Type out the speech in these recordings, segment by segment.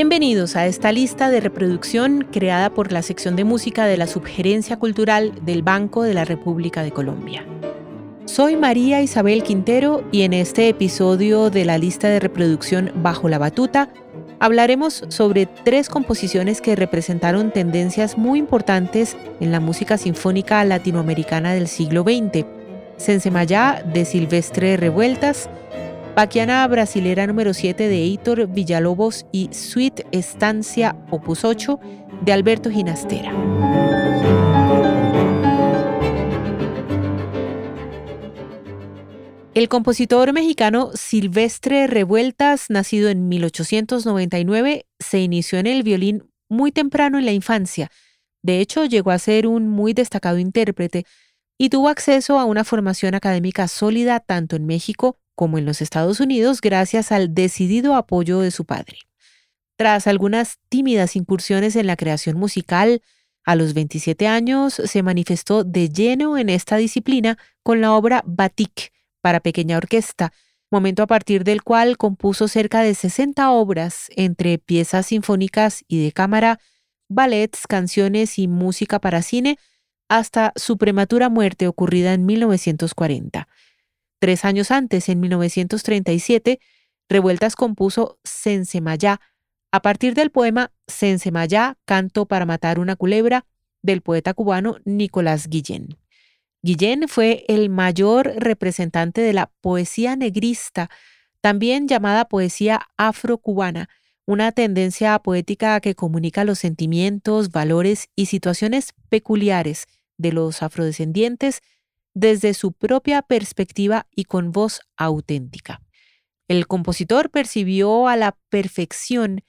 Bienvenidos a esta lista de reproducción creada por la sección de música de la Subgerencia Cultural del Banco de la República de Colombia. Soy María Isabel Quintero y en este episodio de la lista de reproducción Bajo la Batuta hablaremos sobre tres composiciones que representaron tendencias muy importantes en la música sinfónica latinoamericana del siglo XX. Sensemayá de Silvestre Revueltas, Paquiana Brasilera número 7 de Heitor Villalobos y Suite Estancia Opus 8 de Alberto Ginastera. El compositor mexicano Silvestre Revueltas, nacido en 1899, se inició en el violín muy temprano en la infancia. De hecho, llegó a ser un muy destacado intérprete y tuvo acceso a una formación académica sólida tanto en México como en los Estados Unidos gracias al decidido apoyo de su padre. Tras algunas tímidas incursiones en la creación musical, a los 27 años se manifestó de lleno en esta disciplina con la obra Batik para pequeña orquesta, momento a partir del cual compuso cerca de 60 obras entre piezas sinfónicas y de cámara, ballets, canciones y música para cine, hasta su prematura muerte ocurrida en 1940. Tres años antes, en 1937, Revueltas compuso Sensemayá, a partir del poema Sensemayá, canto para matar una culebra, del poeta cubano Nicolás Guillén. Guillén fue el mayor representante de la poesía negrista, también llamada poesía afrocubana, una tendencia poética que comunica los sentimientos, valores y situaciones peculiares de los afrodescendientes desde su propia perspectiva y con voz auténtica. El compositor percibió a la perfección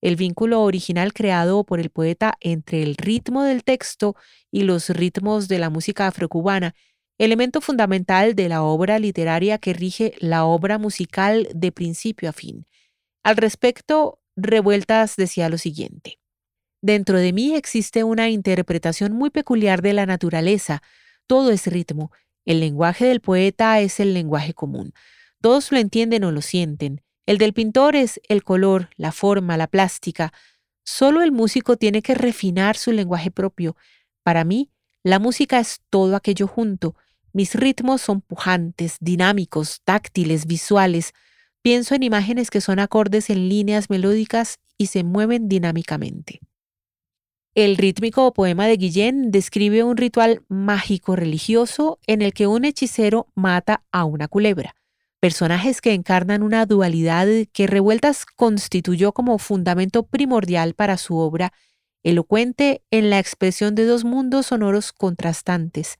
el vínculo original creado por el poeta entre el ritmo del texto y los ritmos de la música afrocubana, elemento fundamental de la obra literaria que rige la obra musical de principio a fin. Al respecto, Revueltas decía lo siguiente. Dentro de mí existe una interpretación muy peculiar de la naturaleza, todo es ritmo. El lenguaje del poeta es el lenguaje común. Todos lo entienden o lo sienten. El del pintor es el color, la forma, la plástica. Solo el músico tiene que refinar su lenguaje propio. Para mí, la música es todo aquello junto. Mis ritmos son pujantes, dinámicos, táctiles, visuales. Pienso en imágenes que son acordes en líneas melódicas y se mueven dinámicamente. El rítmico poema de Guillén describe un ritual mágico religioso en el que un hechicero mata a una culebra, personajes que encarnan una dualidad que Revueltas constituyó como fundamento primordial para su obra, elocuente en la expresión de dos mundos sonoros contrastantes,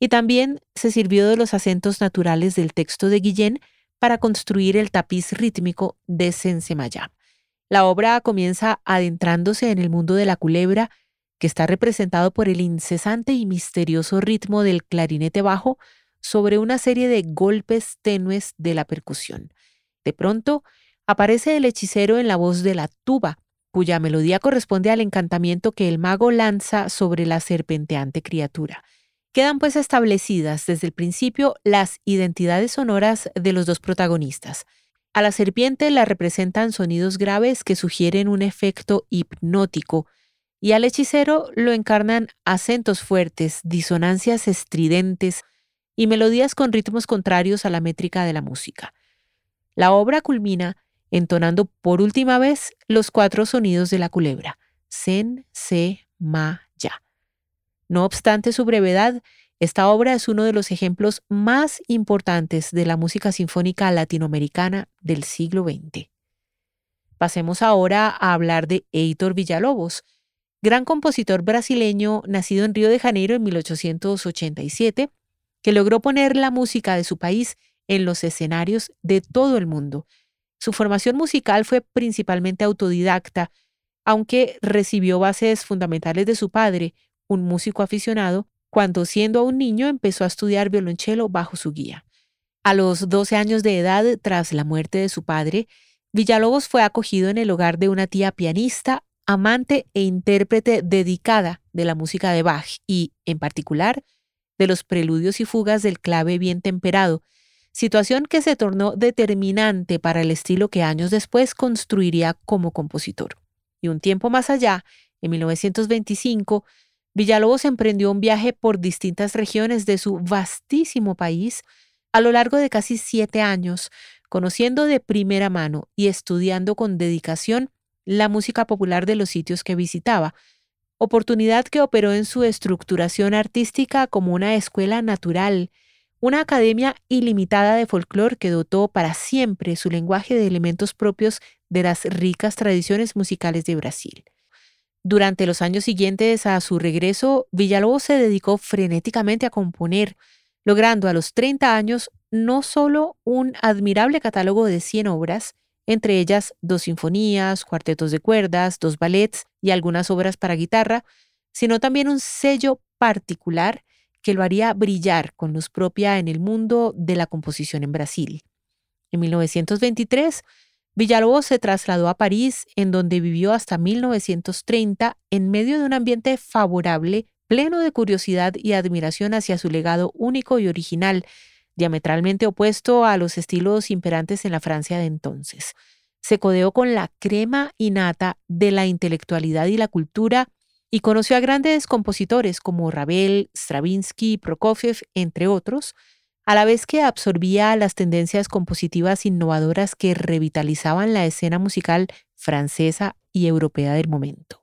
y también se sirvió de los acentos naturales del texto de Guillén para construir el tapiz rítmico de Sensemayá. La obra comienza adentrándose en el mundo de la culebra, que está representado por el incesante y misterioso ritmo del clarinete bajo sobre una serie de golpes tenues de la percusión. De pronto, aparece el hechicero en la voz de la tuba, cuya melodía corresponde al encantamiento que el mago lanza sobre la serpenteante criatura. Quedan pues establecidas desde el principio las identidades sonoras de los dos protagonistas. A la serpiente la representan sonidos graves que sugieren un efecto hipnótico, y al hechicero lo encarnan acentos fuertes, disonancias estridentes y melodías con ritmos contrarios a la métrica de la música. La obra culmina entonando por última vez los cuatro sonidos de la culebra, sen, se, ma. No obstante su brevedad, esta obra es uno de los ejemplos más importantes de la música sinfónica latinoamericana del siglo XX. Pasemos ahora a hablar de Heitor Villalobos, gran compositor brasileño nacido en Río de Janeiro en 1887, que logró poner la música de su país en los escenarios de todo el mundo. Su formación musical fue principalmente autodidacta, aunque recibió bases fundamentales de su padre, un músico aficionado, cuando siendo aún niño empezó a estudiar violonchelo bajo su guía. A los 12 años de edad, tras la muerte de su padre, Villalobos fue acogido en el hogar de una tía pianista, amante e intérprete dedicada de la música de Bach y, en particular, de los preludios y fugas del clave bien temperado, situación que se tornó determinante para el estilo que años después construiría como compositor. Y un tiempo más allá, en 1925, Villalobos emprendió un viaje por distintas regiones de su vastísimo país a lo largo de casi siete años, conociendo de primera mano y estudiando con dedicación la música popular de los sitios que visitaba, oportunidad que operó en su estructuración artística como una escuela natural, una academia ilimitada de folclore que dotó para siempre su lenguaje de elementos propios de las ricas tradiciones musicales de Brasil. Durante los años siguientes a su regreso, Villalobos se dedicó frenéticamente a componer, logrando a los 30 años no solo un admirable catálogo de 100 obras, entre ellas dos sinfonías, cuartetos de cuerdas, dos ballets y algunas obras para guitarra, sino también un sello particular que lo haría brillar con luz propia en el mundo de la composición en Brasil. En 1923, Villalobos se trasladó a París, en donde vivió hasta 1930 en medio de un ambiente favorable, pleno de curiosidad y admiración hacia su legado único y original, diametralmente opuesto a los estilos imperantes en la Francia de entonces. Se codeó con la crema innata de la intelectualidad y la cultura y conoció a grandes compositores como Ravel, Stravinsky, Prokofiev, entre otros, a la vez que absorbía las tendencias compositivas innovadoras que revitalizaban la escena musical francesa y europea del momento.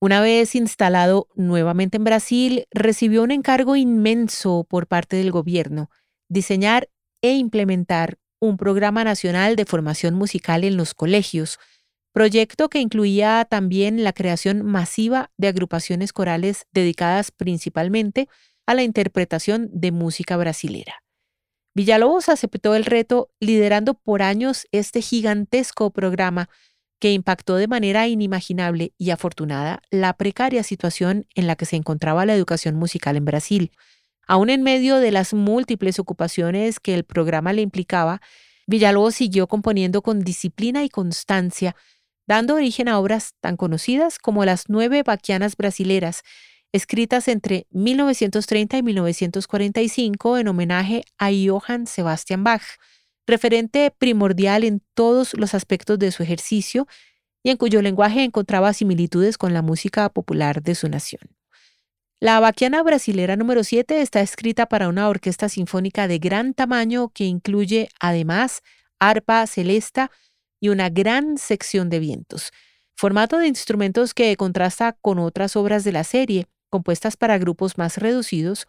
Una vez instalado nuevamente en Brasil, recibió un encargo inmenso por parte del gobierno, diseñar e implementar un programa nacional de formación musical en los colegios, proyecto que incluía también la creación masiva de agrupaciones corales dedicadas principalmente a la interpretación de música brasilera. Villalobos aceptó el reto liderando por años este gigantesco programa que impactó de manera inimaginable y afortunada la precaria situación en la que se encontraba la educación musical en Brasil. Aún en medio de las múltiples ocupaciones que el programa le implicaba, Villalobos siguió componiendo con disciplina y constancia, dando origen a obras tan conocidas como las nueve vaquianas brasileras, escritas entre 1930 y 1945 en homenaje a Johann Sebastian Bach, referente primordial en todos los aspectos de su ejercicio y en cuyo lenguaje encontraba similitudes con la música popular de su nación. La Baquiana Brasilera número 7 está escrita para una orquesta sinfónica de gran tamaño que incluye además arpa celesta y una gran sección de vientos, formato de instrumentos que contrasta con otras obras de la serie, compuestas para grupos más reducidos,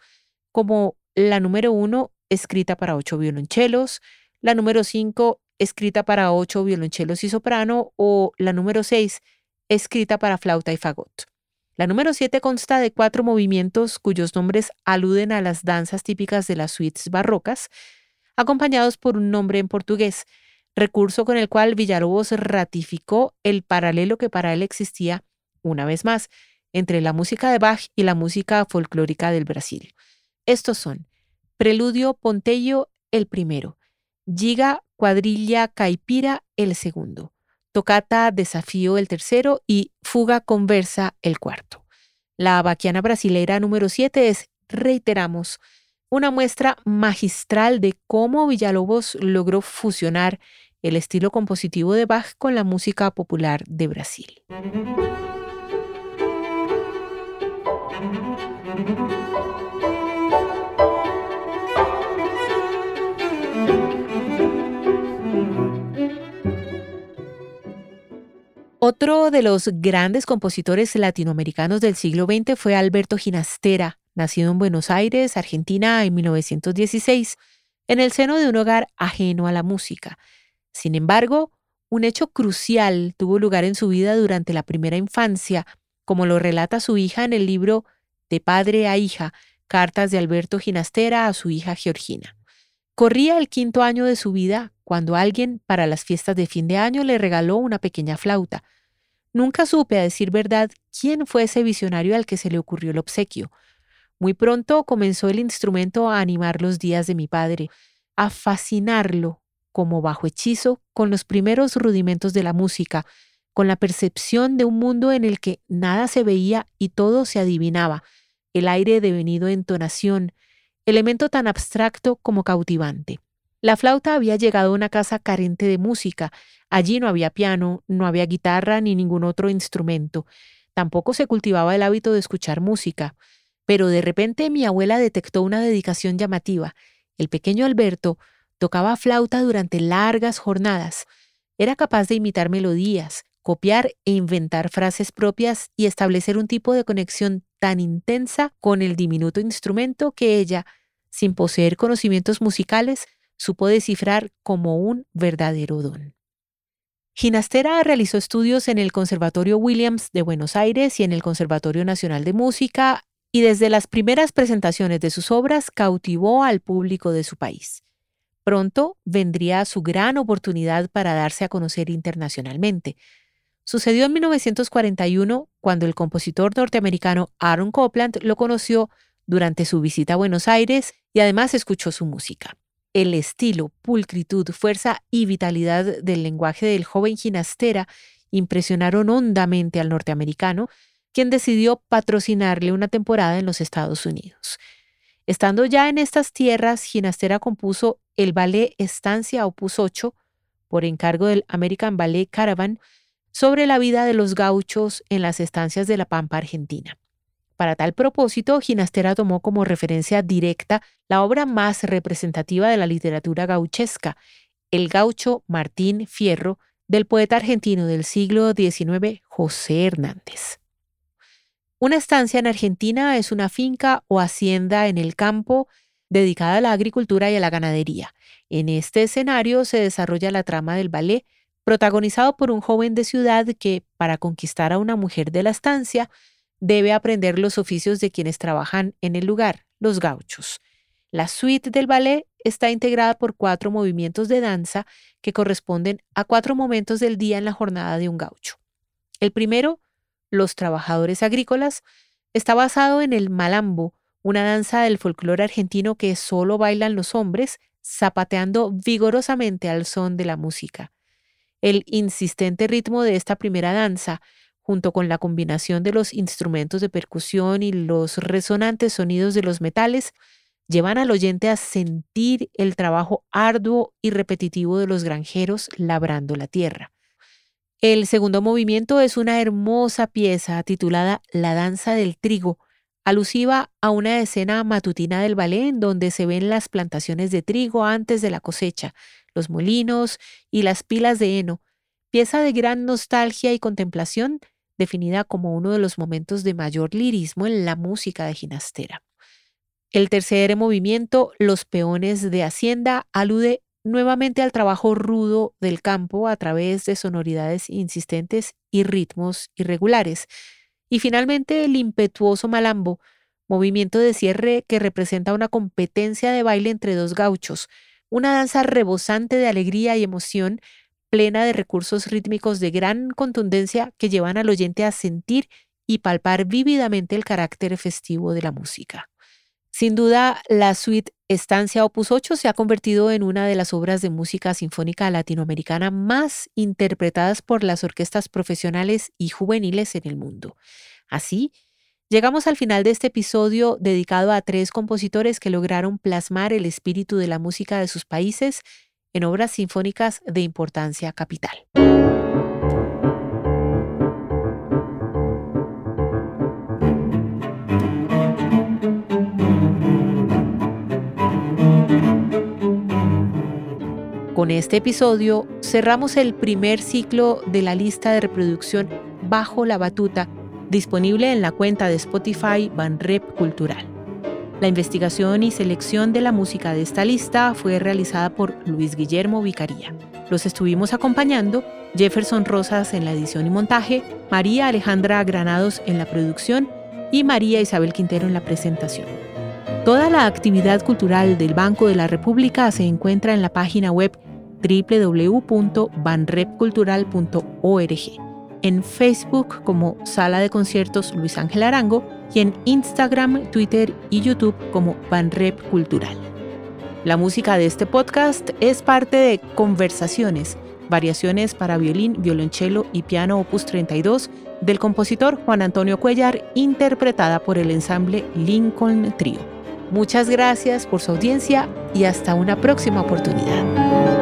como la número 1, escrita para ocho violonchelos, la número 5, escrita para ocho violonchelos y soprano, o la número 6, escrita para flauta y fagot. La número 7 consta de cuatro movimientos cuyos nombres aluden a las danzas típicas de las suites barrocas, acompañados por un nombre en portugués, recurso con el cual Villalobos ratificó el paralelo que para él existía, una vez más, entre la música de Bach y la música folclórica del Brasil. Estos son Preludio Pontello el primero, Giga Cuadrilla Caipira el segundo, Tocata Desafío el tercero y Fuga Conversa el cuarto. La vaquiana brasilera número 7 es, reiteramos, una muestra magistral de cómo Villalobos logró fusionar el estilo compositivo de Bach con la música popular de Brasil. Otro de los grandes compositores latinoamericanos del siglo XX fue Alberto Ginastera, nacido en Buenos Aires, Argentina, en 1916, en el seno de un hogar ajeno a la música. Sin embargo, un hecho crucial tuvo lugar en su vida durante la primera infancia, como lo relata su hija en el libro De padre a hija, Cartas de Alberto Ginastera a su hija Georgina. Corría el quinto año de su vida cuando alguien para las fiestas de fin de año le regaló una pequeña flauta. Nunca supe, a decir verdad, quién fue ese visionario al que se le ocurrió el obsequio. Muy pronto comenzó el instrumento a animar los días de mi padre, a fascinarlo como bajo hechizo con los primeros rudimentos de la música, con la percepción de un mundo en el que nada se veía y todo se adivinaba, el aire devenido entonación, elemento tan abstracto como cautivante. La flauta había llegado a una casa carente de música. Allí no había piano, no había guitarra ni ningún otro instrumento. Tampoco se cultivaba el hábito de escuchar música. Pero de repente mi abuela detectó una dedicación llamativa. El pequeño Alberto tocaba flauta durante largas jornadas. Era capaz de imitar melodías, copiar e inventar frases propias y establecer un tipo de conexión tan intensa con el diminuto instrumento que ella, sin poseer conocimientos musicales, supo descifrar como un verdadero don. Ginastera realizó estudios en el Conservatorio Williams de Buenos Aires y en el Conservatorio Nacional de Música y desde las primeras presentaciones de sus obras cautivó al público de su país. Pronto vendría su gran oportunidad para darse a conocer internacionalmente. Sucedió en 1941 cuando el compositor norteamericano Aaron Copland lo conoció durante su visita a Buenos Aires y además escuchó su música. El estilo, pulcritud, fuerza y vitalidad del lenguaje del joven ginastera impresionaron hondamente al norteamericano, quien decidió patrocinarle una temporada en los Estados Unidos. Estando ya en estas tierras, Ginastera compuso el ballet Estancia Opus 8 por encargo del American Ballet Caravan sobre la vida de los gauchos en las estancias de la Pampa Argentina. Para tal propósito, Ginastera tomó como referencia directa la obra más representativa de la literatura gauchesca, El gaucho Martín Fierro, del poeta argentino del siglo XIX, José Hernández. Una estancia en Argentina es una finca o hacienda en el campo dedicada a la agricultura y a la ganadería. En este escenario se desarrolla la trama del ballet, protagonizado por un joven de ciudad que, para conquistar a una mujer de la estancia, debe aprender los oficios de quienes trabajan en el lugar, los gauchos. La suite del ballet está integrada por cuatro movimientos de danza que corresponden a cuatro momentos del día en la jornada de un gaucho. El primero, los trabajadores agrícolas, está basado en el malambo, una danza del folclore argentino que solo bailan los hombres, zapateando vigorosamente al son de la música. El insistente ritmo de esta primera danza junto con la combinación de los instrumentos de percusión y los resonantes sonidos de los metales, llevan al oyente a sentir el trabajo arduo y repetitivo de los granjeros labrando la tierra. El segundo movimiento es una hermosa pieza titulada La danza del trigo, alusiva a una escena matutina del ballet en donde se ven las plantaciones de trigo antes de la cosecha, los molinos y las pilas de heno, pieza de gran nostalgia y contemplación definida como uno de los momentos de mayor lirismo en la música de Ginastera. El tercer movimiento, Los peones de Hacienda, alude nuevamente al trabajo rudo del campo a través de sonoridades insistentes y ritmos irregulares. Y finalmente el impetuoso malambo, movimiento de cierre que representa una competencia de baile entre dos gauchos, una danza rebosante de alegría y emoción plena de recursos rítmicos de gran contundencia que llevan al oyente a sentir y palpar vívidamente el carácter festivo de la música. Sin duda, la suite Estancia Opus 8 se ha convertido en una de las obras de música sinfónica latinoamericana más interpretadas por las orquestas profesionales y juveniles en el mundo. Así, llegamos al final de este episodio dedicado a tres compositores que lograron plasmar el espíritu de la música de sus países en obras sinfónicas de importancia capital. Con este episodio cerramos el primer ciclo de la lista de reproducción Bajo la Batuta, disponible en la cuenta de Spotify Banrep Cultural. La investigación y selección de la música de esta lista fue realizada por Luis Guillermo Vicaría. Los estuvimos acompañando Jefferson Rosas en la edición y montaje, María Alejandra Granados en la producción y María Isabel Quintero en la presentación. Toda la actividad cultural del Banco de la República se encuentra en la página web www.banrepcultural.org en Facebook como Sala de Conciertos Luis Ángel Arango y en Instagram, Twitter y YouTube como Banrep Cultural. La música de este podcast es parte de Conversaciones, variaciones para violín, violonchelo y piano opus 32 del compositor Juan Antonio Cuellar, interpretada por el ensamble Lincoln Trio. Muchas gracias por su audiencia y hasta una próxima oportunidad.